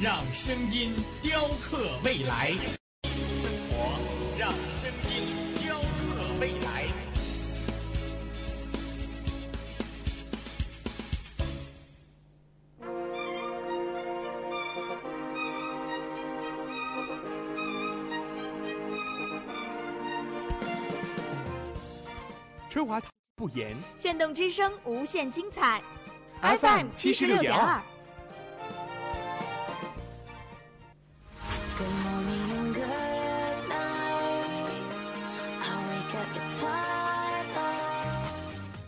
让声音雕刻未来。生活，让声音雕刻未来。春华不言，炫动之声，无限精彩。FM 七十六点二。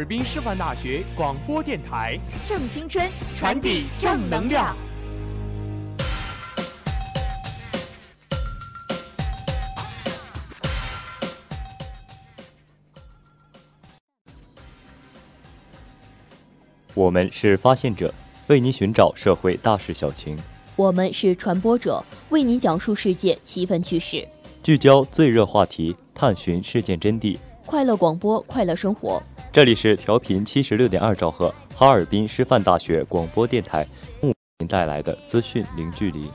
尔滨师范大学广播电台，正青春，传递正能量。我们是发现者，为您寻找社会大事小情；我们是传播者，为您讲述世界奇闻趣事，聚焦最热话题，探寻事件真谛。快乐广播，快乐生活。这里是调频七十六点二兆赫，哈尔滨师范大学广播电台，为您带来的资讯零距离。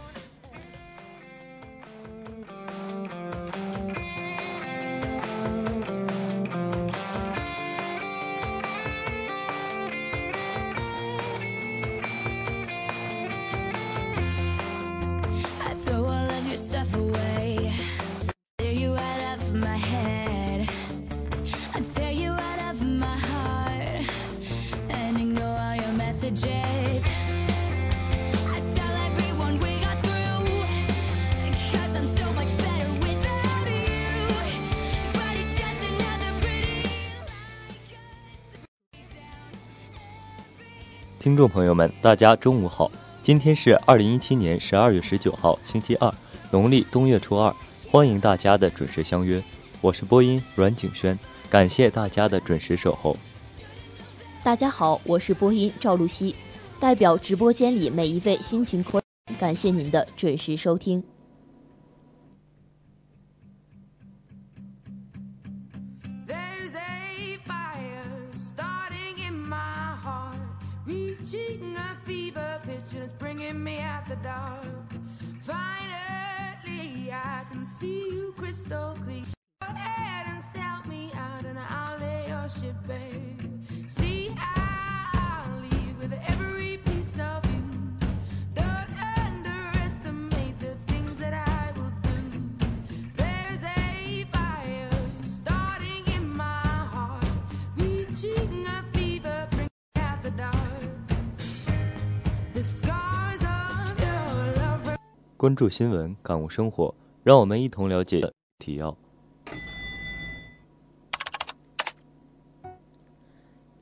听众朋友们，大家中午好，今天是二零一七年十二月十九号，星期二，农历冬月初二，欢迎大家的准时相约，我是播音阮景轩，感谢大家的准时守候。大家好，我是播音赵露西，代表直播间里每一位辛勤，感谢您的准时收听。The dark. Finally, I can see you crystal clear. 关注新闻，感悟生活，让我们一同了解提要。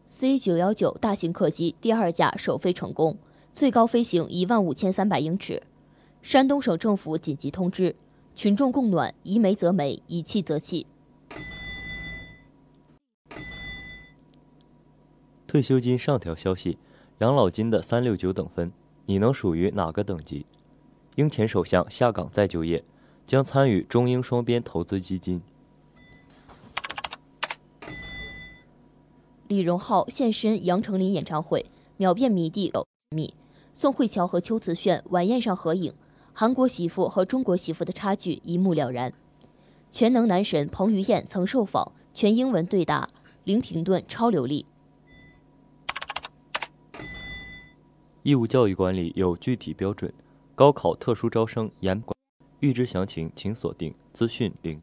C 九幺九大型客机第二架首飞成功，最高飞行一万五千三百英尺。山东省政府紧急通知，群众供暖，以煤则煤，以气则气。退休金上调消息，养老金的三六九等分，你能属于哪个等级？英前首相下岗再就业，将参与中英双边投资基金。李荣浩现身杨丞琳演唱会，秒变迷弟有密。宋慧乔和邱瓷炫晚宴上合影，韩国媳妇和中国媳妇的差距一目了然。全能男神彭于晏曾受访，全英文对答，零停顿超流利。义务教育管理有具体标准，高考特殊招生严管，预知详情请锁定资讯领。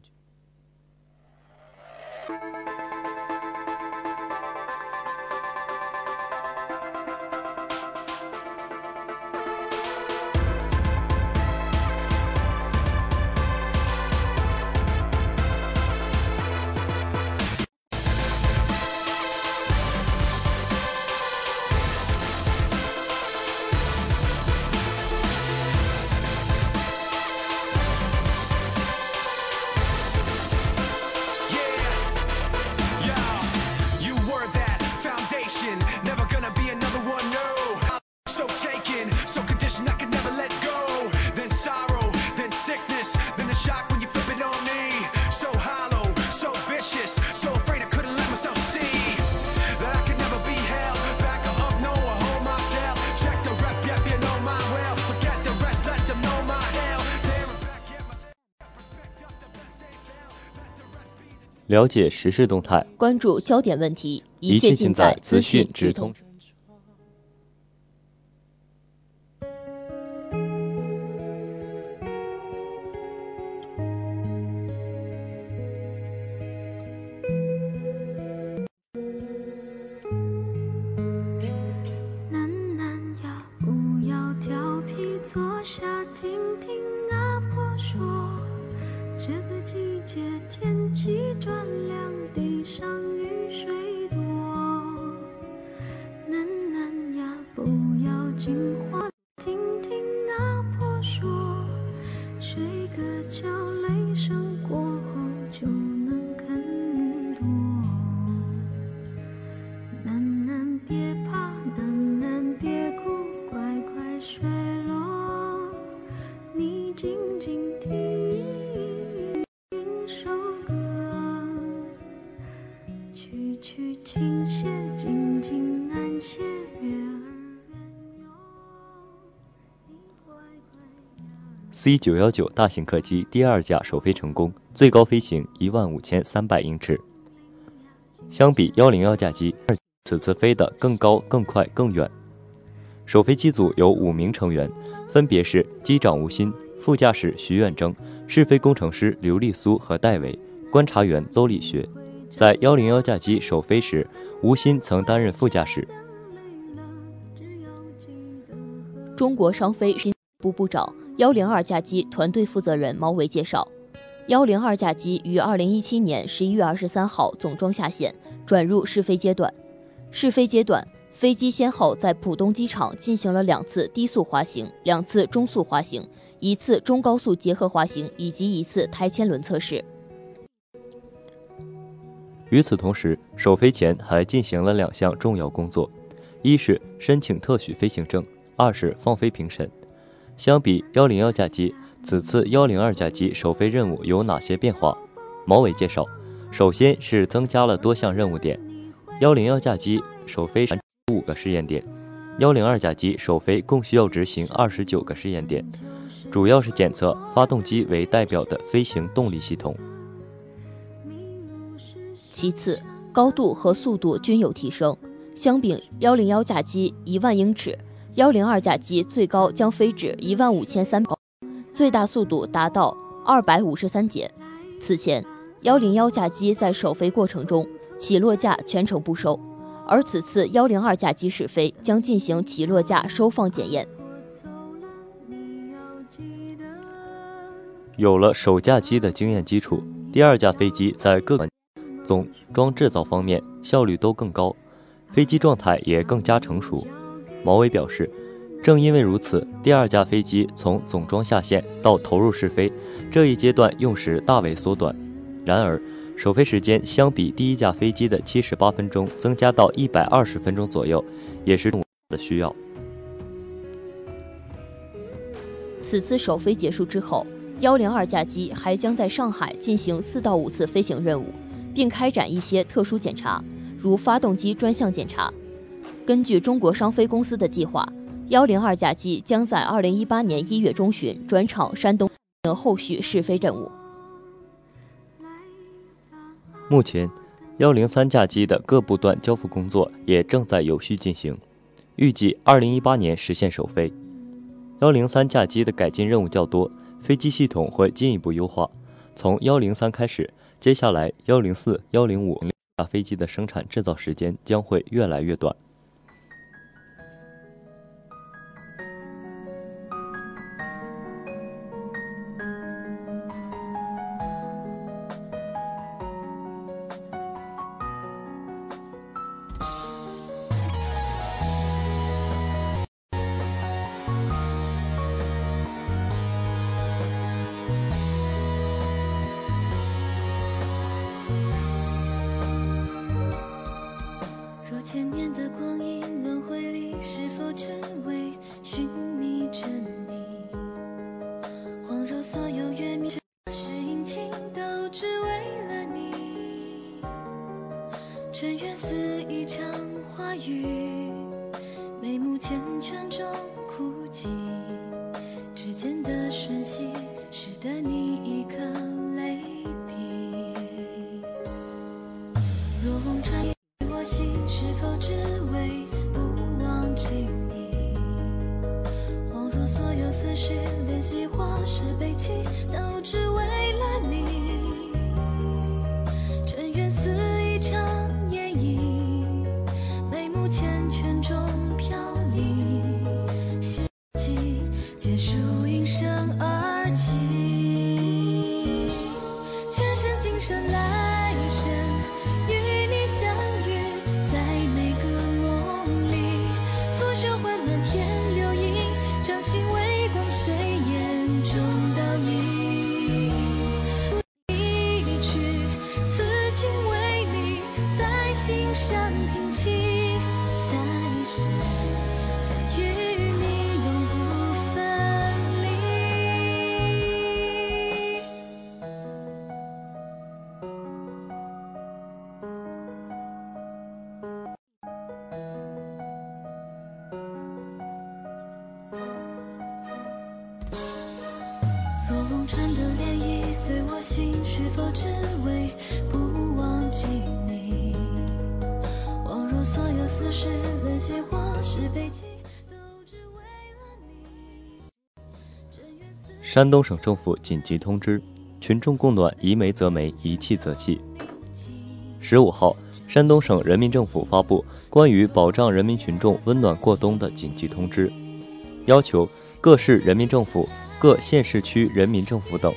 了解时事动态，关注焦点问题，一切尽在资讯直通。C 九幺九大型客机第二架首飞成功，最高飞行一万五千三百英尺。相比幺零幺架机，此次飞得更高、更快、更远。首飞机组有五名成员，分别是机长吴昕、副驾驶徐远征、试飞工程师刘丽苏和戴维、观察员邹立学。在幺零幺架机首飞时，吴昕曾担任副驾驶。中国商飞部部长。幺零二架机团队负责人毛维介绍，幺零二架机于二零一七年十一月二十三号总装下线，转入试飞阶段。试飞阶段，飞机先后在浦东机场进行了两次低速滑行、两次中速滑行、一次中高速结合滑行以及一次台前轮测试。与此同时，首飞前还进行了两项重要工作：一是申请特许飞行证，二是放飞评审。相比幺零幺架机，此次幺零二架机首飞任务有哪些变化？毛伟介绍，首先是增加了多项任务点。幺零幺架机首飞五个试验点，幺零二架机首飞共需要执行二十九个试验点，主要是检测发动机为代表的飞行动力系统。其次，高度和速度均有提升，相比幺零幺架机一万英尺。幺零二架机最高将飞至一万五千三百，最大速度达到二百五十三节。此前，幺零幺架机在首飞过程中起落架全程不收，而此次幺零二架机试飞将进行起落架收放检验。有了首架机的经验基础，第二架飞机在各总装制造方面效率都更高，飞机状态也更加成熟。毛伟表示，正因为如此，第二架飞机从总装下线到投入试飞这一阶段用时大为缩短。然而，首飞时间相比第一架飞机的七十八分钟增加到一百二十分钟左右，也是的需要。此次首飞结束之后，幺零二架机还将在上海进行四到五次飞行任务，并开展一些特殊检查，如发动机专项检查。根据中国商飞公司的计划，幺零二架机将在二零一八年一月中旬转场山东，等后续试飞任务。目前，幺零三架机的各部段交付工作也正在有序进行，预计二零一八年实现首飞。幺零三架机的改进任务较多，飞机系统会进一步优化。从幺零三开始，接下来幺零四、幺零五架飞机的生产制造时间将会越来越短。尘缘似一场花雨，眉目缱绻中枯寂。指尖的瞬息，使得你一颗泪滴。若梦穿越我心，是否只为不忘记你？恍若所有思绪，怜惜或是悲戚，是否只为不忘记你？恍若所有思绪，怜惜或是悲戚，都只为了你。山东省政府紧急通知：群众供暖宜煤则煤，宜气则气。十五号，山东省人民政府发布关于保障人民群众温暖过冬的紧急通知，要求各市人民政府、各县市区人民政府等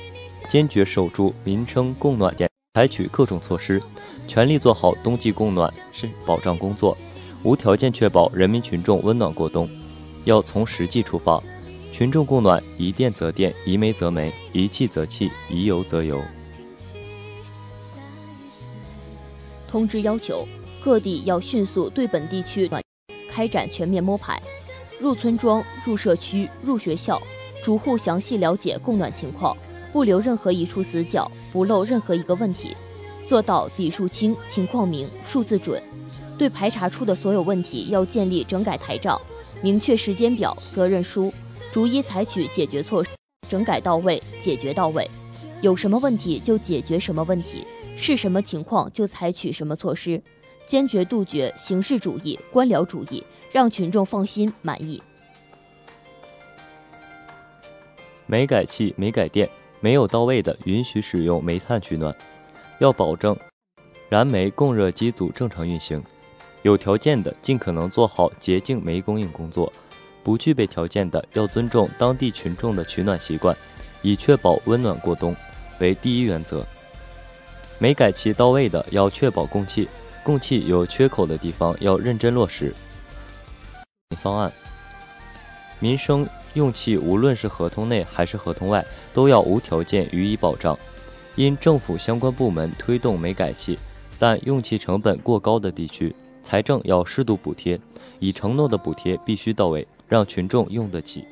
坚决守住民生供暖点，采取各种措施，全力做好冬季供暖是保障工作，无条件确保人民群众温暖过冬。要从实际出发，群众供暖宜电则电，宜煤则煤，宜气则气，宜油则油。通知要求，各地要迅速对本地区暖开展全面摸排，入村庄、入社区、入学校，逐户详细了解供暖情况，不留任何一处死角，不漏任何一个问题，做到底数清、情况明、数字准。对排查出的所有问题，要建立整改台账，明确时间表、责任书，逐一采取解决措施，整改到位，解决到位。有什么问题就解决什么问题。是什么情况就采取什么措施，坚决杜绝形式主义、官僚主义，让群众放心满意。煤改气、煤改电没有到位的，允许使用煤炭取暖，要保证燃煤供热机组正常运行。有条件的，尽可能做好洁净煤供应工作；不具备条件的，要尊重当地群众的取暖习惯，以确保温暖过冬为第一原则。煤改气到位的，要确保供气；供气有缺口的地方，要认真落实方案。民生用气，无论是合同内还是合同外，都要无条件予以保障。因政府相关部门推动煤改气，但用气成本过高的地区，财政要适度补贴，已承诺的补贴必须到位，让群众用得起。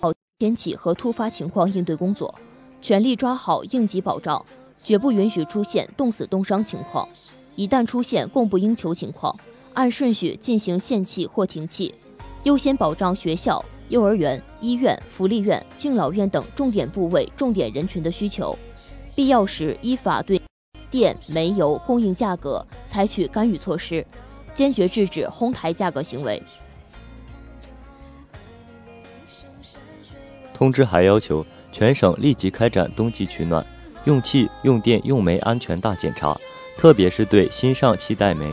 好天气和突发情况应对工作，全力抓好应急保障，绝不允许出现冻死冻伤情况。一旦出现供不应求情况，按顺序进行限气或停气，优先保障学校、幼儿园、医院、福利院、敬老院等重点部位、重点人群的需求。必要时依法对电、煤油供应价格采取干预措施，坚决制止哄抬价格行为。通知还要求全省立即开展冬季取暖、用气、用电、用煤安全大检查，特别是对新上气带煤、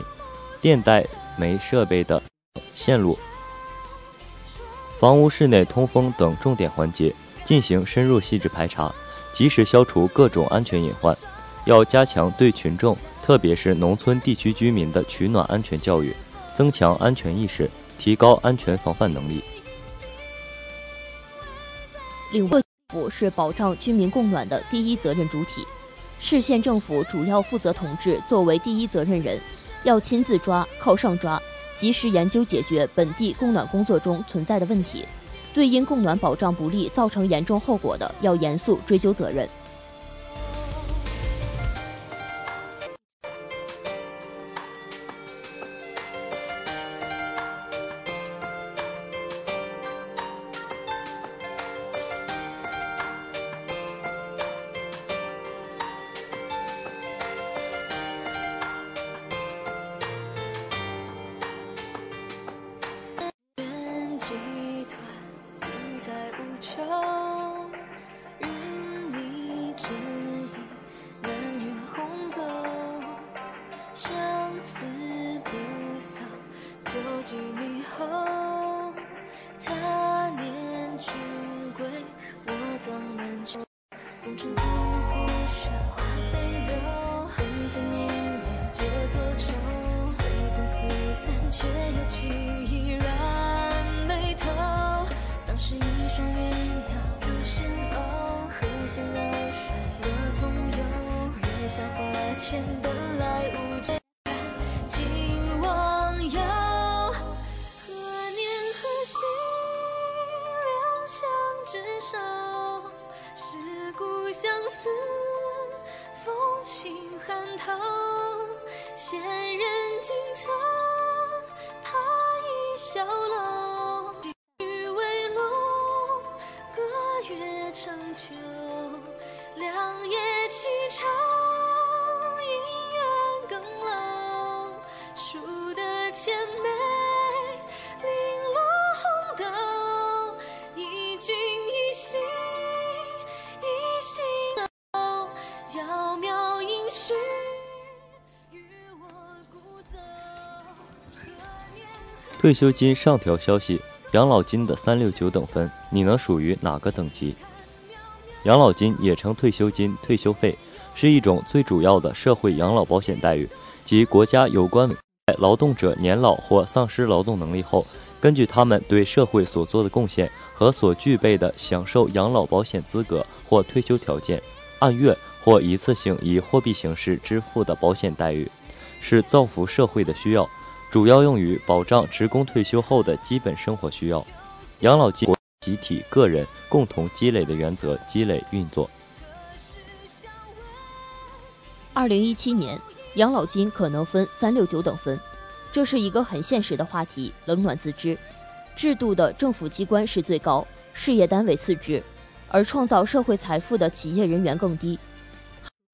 电带煤设备的线路、房屋室内通风等重点环节进行深入细致排查，及时消除各种安全隐患。要加强对群众，特别是农村地区居民的取暖安全教育，增强安全意识，提高安全防范能力。领政府是保障居民供暖的第一责任主体，市县政府主要负责同志作为第一责任人，要亲自抓、靠上抓，及时研究解决本地供暖工作中存在的问题，对因供暖保障不力造成严重后果的，要严肃追究责任。来无间，今忘忧。何年何夕，两相执手，是故相思，风轻寒透。闲人静侧，他倚小楼。雨微浓，隔月成秋。两夜凄长，得千枚，零落红豆。一君一心，一心哦。窈窕应许，与我故走。何年何退休金上调消息，养老金的三六九等分，你能属于哪个等级？养老金也称退休金、退休费，是一种最主要的社会养老保险待遇，即国家有关委在劳动者年老或丧失劳动能力后，根据他们对社会所做的贡献和所具备的享受养老保险资格或退休条件，按月或一次性以货币形式支付的保险待遇，是造福社会的需要。主要用于保障职工退休后的基本生活需要。养老金集体、个人共同积累的原则积累运作。二零一七年，养老金可能分三六九等分，这是一个很现实的话题，冷暖自知。制度的政府机关是最高，事业单位次之，而创造社会财富的企业人员更低。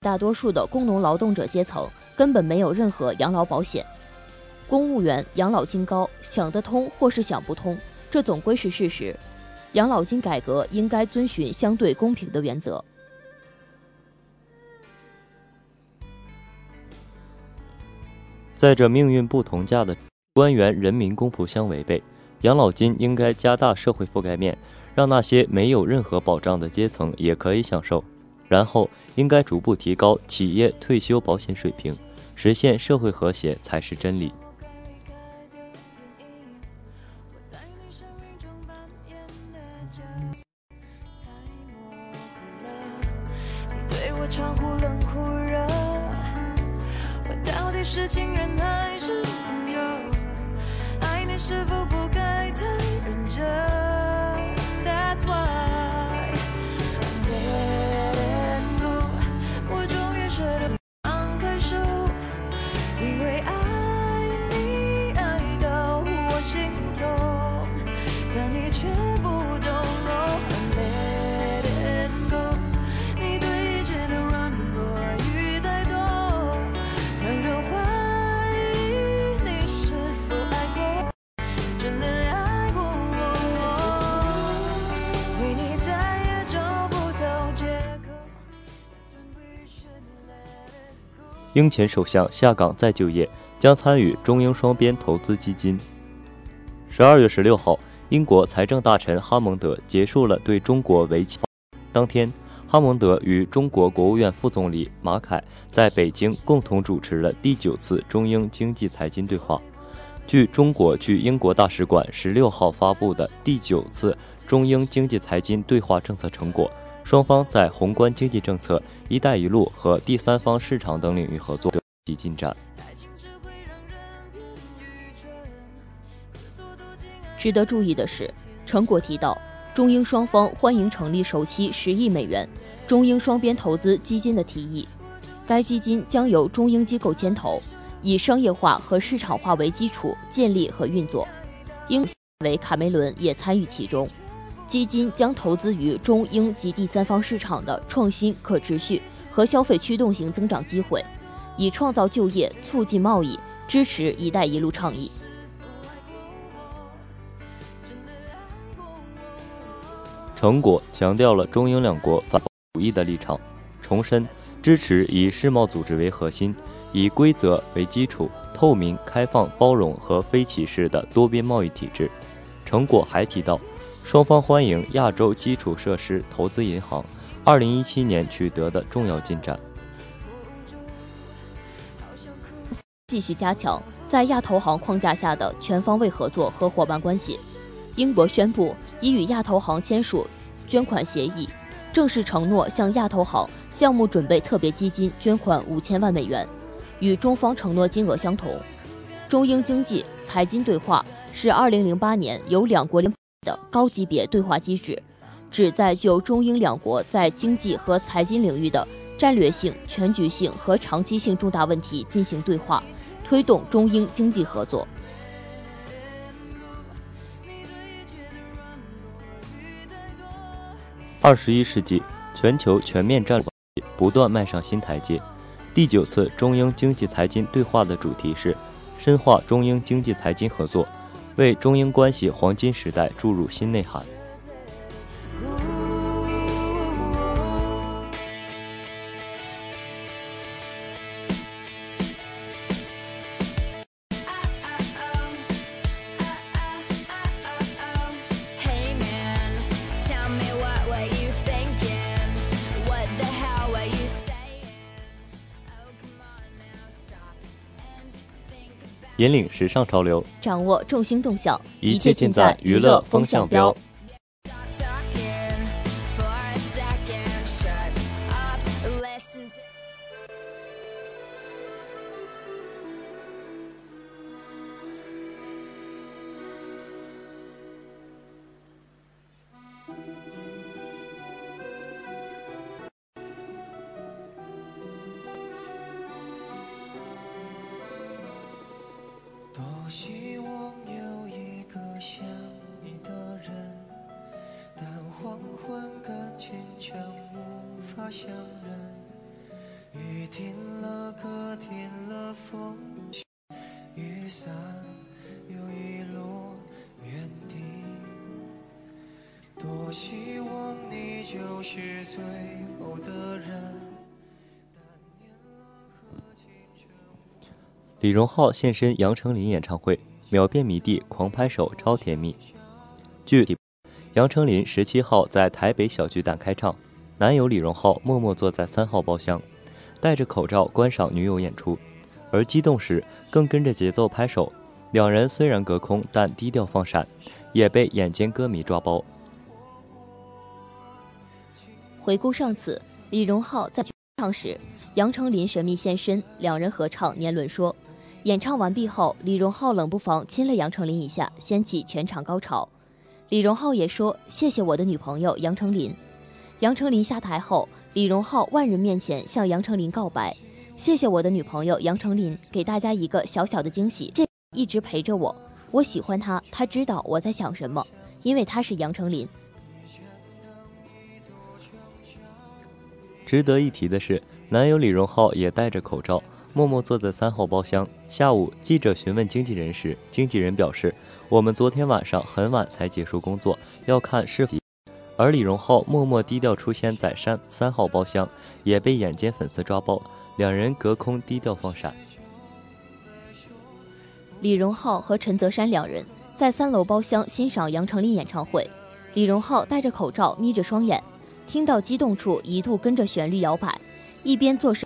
大多数的工农劳动者阶层根本没有任何养老保险。公务员养老金高，想得通或是想不通，这总归是事实。养老金改革应该遵循相对公平的原则。在这命运不同价的官员人民公仆相违背，养老金应该加大社会覆盖面，让那些没有任何保障的阶层也可以享受。然后应该逐步提高企业退休保险水平，实现社会和谐才是真理。在你生命中扮演的角色太模糊了。你对我超忽冷忽热，是情人还是朋友？爱你是否不英前首相下岗再就业，将参与中英双边投资基金。十二月十六号，英国财政大臣哈蒙德结束了对中国为期。当天，哈蒙德与中国国务院副总理马凯在北京共同主持了第九次中英经济财经对话。据中国驻英国大使馆十六号发布的第九次中英经济财经对话政策成果，双方在宏观经济政策、“一带一路”和第三方市场等领域合作及进展。值得注意的是，成果提到，中英双方欢迎成立首期十亿美元中英双边投资基金的提议，该基金将由中英机构牵头。以商业化和市场化为基础建立和运作，英为卡梅伦也参与其中。基金将投资于中英及第三方市场的创新、可持续和消费驱动型增长机会，以创造就业、促进贸易、支持“一带一路”倡议。成果强调了中英两国反主义的立场，重申支持以世贸组织为核心。以规则为基础、透明、开放、包容和非歧视的多边贸易体制。成果还提到，双方欢迎亚洲基础设施投资银行2017年取得的重要进展，继续加强在亚投行框架下的全方位合作和伙伴关系。英国宣布已与亚投行签署捐款协议，正式承诺向亚投行项目准备特别基金捐款五千万美元。与中方承诺金额相同。中英经济财经对话是2008年由两国联的高级别对话机制，旨在就中英两国在经济和财经领域的战略性、全局性和长期性重大问题进行对话，推动中英经济合作。二十一世纪，全球全面战略不断迈上新台阶。第九次中英经济财经对话的主题是深化中英经济财经合作，为中英关系黄金时代注入新内涵。引领时尚潮流，掌握众星动向，一切尽在娱乐风向标。李荣浩现身杨丞琳演唱会，秒变迷弟，狂拍手，超甜蜜。据杨丞琳十七号在台北小巨蛋开唱，男友李荣浩默默坐在三号包厢，戴着口罩观赏女友演出，而激动时更跟着节奏拍手。两人虽然隔空，但低调放闪，也被眼尖歌迷抓包。回顾上次李荣浩在唱时，杨丞琳神秘现身，两人合唱《年轮说》。演唱完毕后，李荣浩冷不防亲了杨丞琳一下，掀起全场高潮。李荣浩也说：“谢谢我的女朋友杨丞琳。”杨丞琳下台后，李荣浩万人面前向杨丞琳告白：“谢谢我的女朋友杨丞琳，给大家一个小小的惊喜，一直陪着我。我喜欢她，她知道我在想什么，因为她是杨丞琳。”值得一提的是，男友李荣浩也戴着口罩。默默坐在三号包厢。下午，记者询问经纪人时，经纪人表示：“我们昨天晚上很晚才结束工作，要看是否。”而李荣浩默默低调出现在三三号包厢，也被眼尖粉丝抓包。两人隔空低调放闪。李荣浩和陈泽山两人在三楼包厢欣赏杨丞琳演唱会，李荣浩戴着口罩，眯着双眼，听到激动处一度跟着旋律摇摆，一边做事。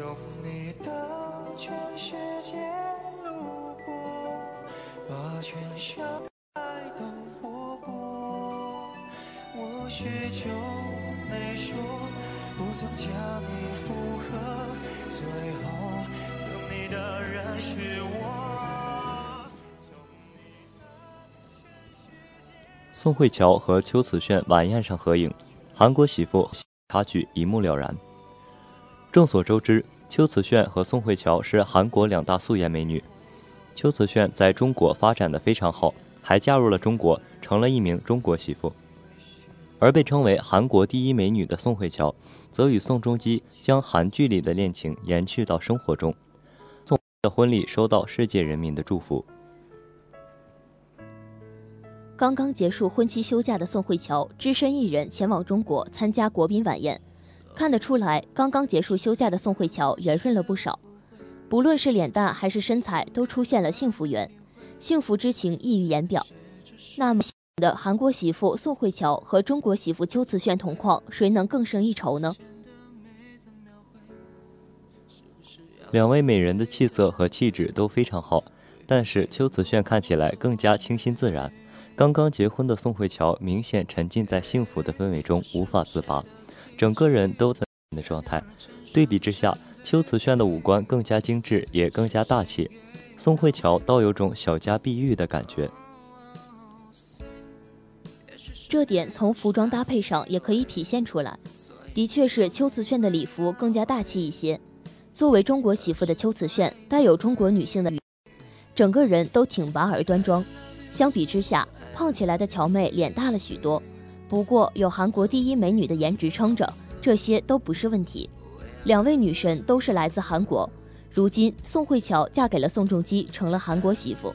从你的全世界路过，把全生爱都活过。我许久没说，不曾将你附和，最后等你的人是我。宋慧乔和邱瓷炫晚宴上合影，韩国媳妇差距一目了然。众所周知，邱瓷炫和宋慧乔是韩国两大素颜美女。邱瓷炫在中国发展的非常好，还嫁入了中国，成了一名中国媳妇。而被称为韩国第一美女的宋慧乔，则与宋仲基将韩剧里的恋情延续到生活中。宋的婚礼收到世界人民的祝福。刚刚结束婚期休假的宋慧乔，只身一人前往中国参加国宾晚宴。看得出来，刚刚结束休假的宋慧乔圆润了不少，不论是脸蛋还是身材，都出现了幸福圆，幸福之情溢于言表。那么的韩国媳妇宋慧乔和中国媳妇邱瓷炫同框，谁能更胜一筹呢？两位美人的气色和气质都非常好，但是邱瓷炫看起来更加清新自然。刚刚结婚的宋慧乔明显沉浸在幸福的氛围中无法自拔，整个人都在的状态。对比之下，邱瓷炫的五官更加精致，也更加大气。宋慧乔倒有种小家碧玉的感觉。这点从服装搭配上也可以体现出来，的确是邱瓷炫的礼服更加大气一些。作为中国媳妇的邱瓷炫，带有中国女性的，整个人都挺拔而端庄。相比之下，胖起来的乔妹脸大了许多。不过有韩国第一美女的颜值撑着，这些都不是问题。两位女神都是来自韩国，如今宋慧乔嫁给了宋仲基，成了韩国媳妇。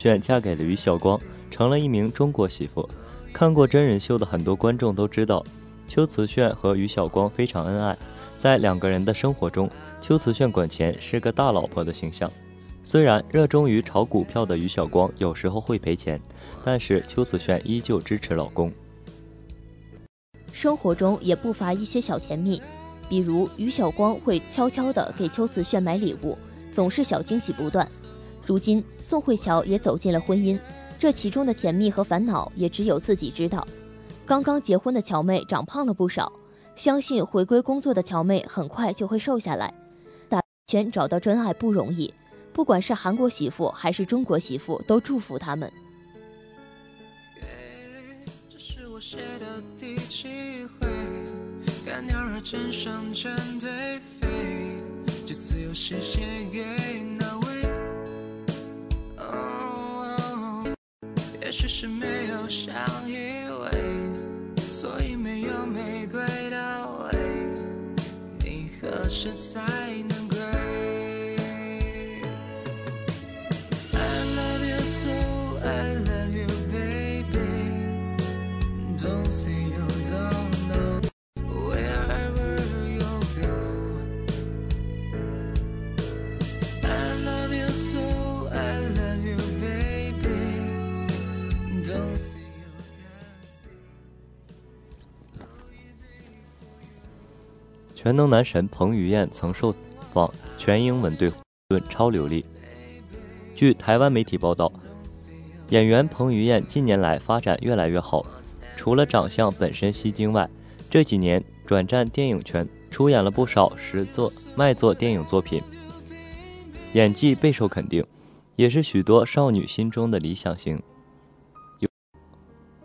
炫嫁给了于晓光，成了一名中国媳妇。看过真人秀的很多观众都知道，邱瓷炫和于晓光非常恩爱。在两个人的生活中，邱瓷炫管钱，是个大老婆的形象。虽然热衷于炒股票的于晓光有时候会赔钱，但是邱瓷炫依旧支持老公。生活中也不乏一些小甜蜜，比如于晓光会悄悄地给邱瓷炫买礼物，总是小惊喜不断。如今宋慧乔也走进了婚姻，这其中的甜蜜和烦恼也只有自己知道。刚刚结婚的乔妹长胖了不少，相信回归工作的乔妹很快就会瘦下来。打圈找到真爱不容易，不管是韩国媳妇还是中国媳妇，都祝福他们。也许是没有像以为，所以没有玫瑰的味。你何时才全能男神彭于晏曾受访全英文对论超流利。据台湾媒体报道，演员彭于晏近年来发展越来越好，除了长相本身吸睛外，这几年转战电影圈，出演了不少实作卖座电影作品，演技备受肯定，也是许多少女心中的理想型。有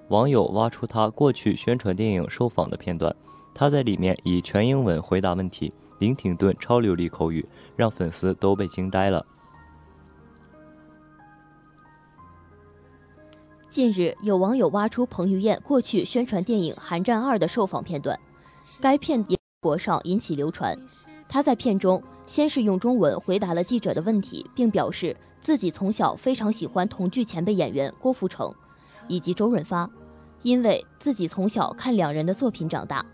网友挖出他过去宣传电影受访的片段，他在里面以全英文回答问题，林挺顿超流利口语，让粉丝都被惊呆了。近日，有网友挖出彭于晏过去宣传电影《寒战二》的受访片段，该片也国上引起流传。他在片中先是用中文回答了记者的问题，并表示自己从小非常喜欢同剧前辈演员郭富城以及周润发，因为自己从小看两人的作品长大。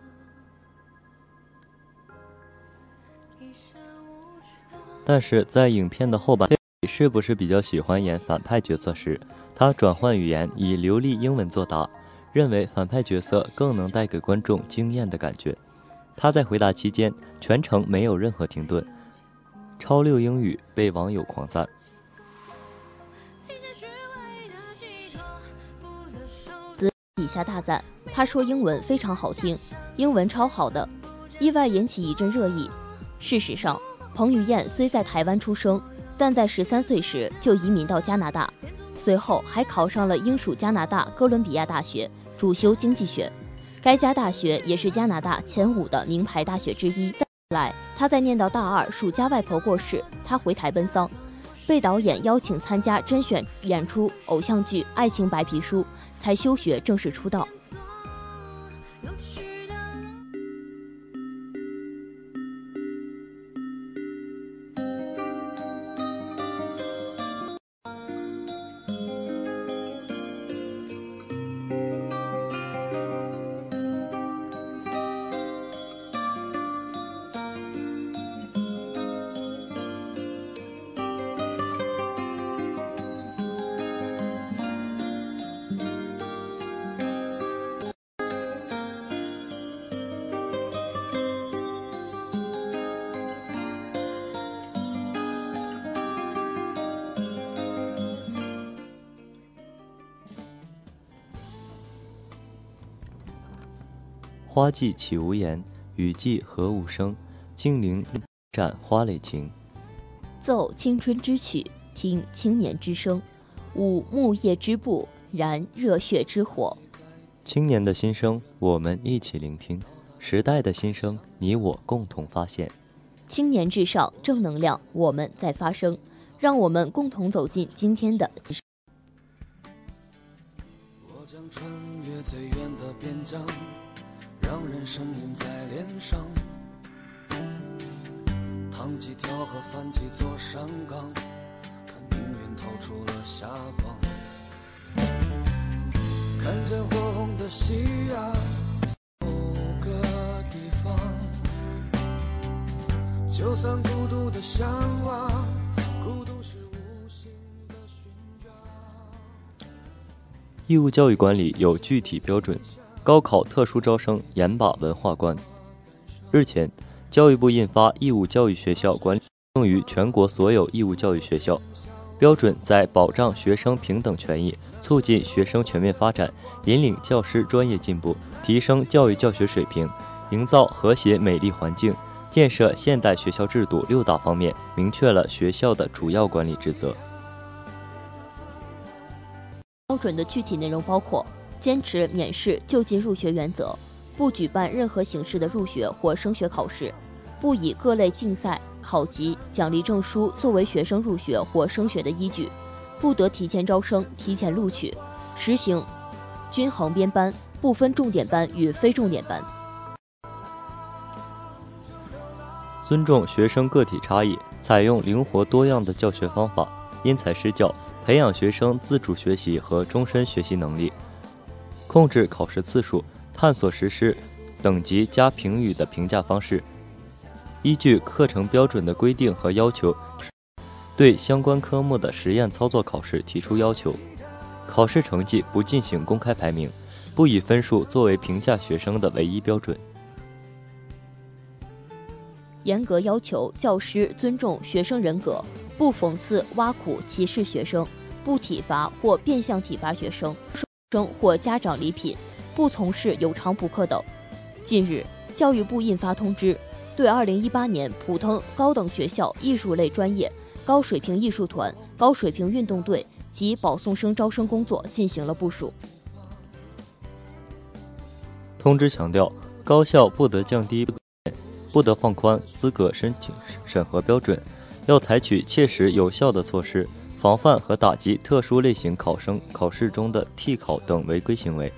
但是在影片的后半，是不是比较喜欢演反派角色时，他转换语言，以流利英文作答，认为反派角色更能带给观众惊艳的感觉。他在回答期间全程没有任何停顿，超六英语被网友狂赞。底下大赞，他说英文非常好听，英文超好的，意外引起一阵热议。事实上，彭于晏虽在台湾出生，但在十三岁时就移民到加拿大，随后还考上了英属加拿大哥伦比亚大学，主修经济学。该家大学也是加拿大前五的名牌大学之一。后来，他在念到大二，暑假外婆过世，他回台奔丧，被导演邀请参加甄选演出偶像剧《爱情白皮书》，才休学正式出道。花季岂无言，雨季何无声。金陵战花蕾情，奏青春之曲，听青年之声，舞木叶之步，燃热血之火。青年的心声，我们一起聆听；时代的心声，你我共同发现。青年至上，正能量，我们在发声。让我们共同走进今天的。我将穿越最远的边疆，让人生印在脸上。趟几条河，翻几座山岗，看命运透出了霞光。看见火红的夕阳，某个地方，就算孤独的向往，孤独是无形的驯养。义务教育管理有具体标准，高考特殊招生严把文化关。日前，教育部印发《义务教育学校管理》，用于全国所有义务教育学校。标准在保障学生平等权益、促进学生全面发展、引领教师专业进步、提升教育教学水平、营造和谐美丽环境、建设现代学校制度六大方面，明确了学校的主要管理职责。标准的具体内容包括：坚持免试就近入学原则，不举办任何形式的入学或升学考试，不以各类竞赛、考级、奖励证书作为学生入学或升学的依据，不得提前招生、提前录取，实行均衡编班，不分重点班与非重点班。尊重学生个体差异，采用灵活多样的教学方法，因材施教，培养学生自主学习和终身学习能力。控制考试次数，探索实施等级加评语的评价方式。依据课程标准的规定和要求，对相关科目的实验操作考试提出要求。考试成绩不进行公开排名，不以分数作为评价学生的唯一标准。严格要求教师尊重学生人格，不讽刺、挖苦、歧视学生，不体罚或变相体罚学生生或家长礼品，不从事有偿补课等。近日，教育部印发通知，对2018年普通高等学校艺术类专业高水平艺术团、高水平运动队及保送生招生工作进行了部署。通知强调，高校不得降低，不得放宽资格申请审核标准，要采取切实有效的措施，防范和打击特殊类型考生考试中的替考等违规行为，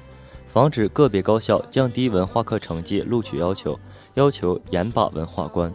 防止个别高校降低文化课成绩录取要求，要求严把文化关。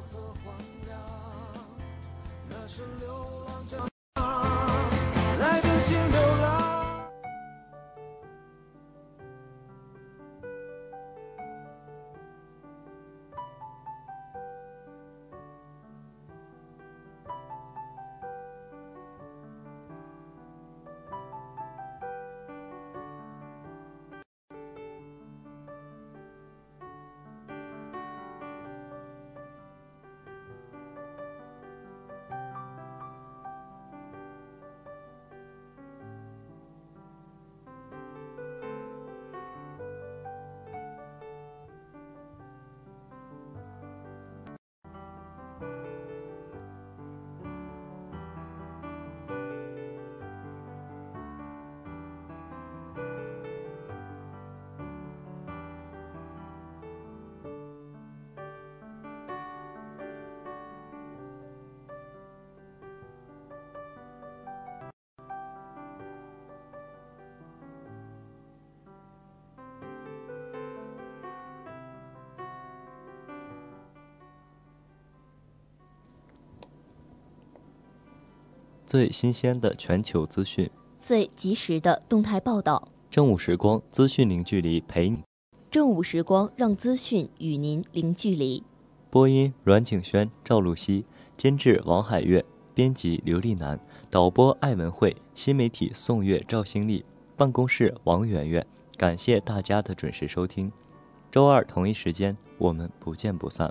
最新鲜的全球资讯，最及时的动态报道。正午时光资讯零距离陪你。正午时光让资讯与您零距离。播音阮景轩、赵露西，监制王海月，编辑刘丽楠，导播艾文慧，新媒体宋月、赵新丽，办公室王媛媛。感谢大家的准时收听，周二同一时间我们不见不散。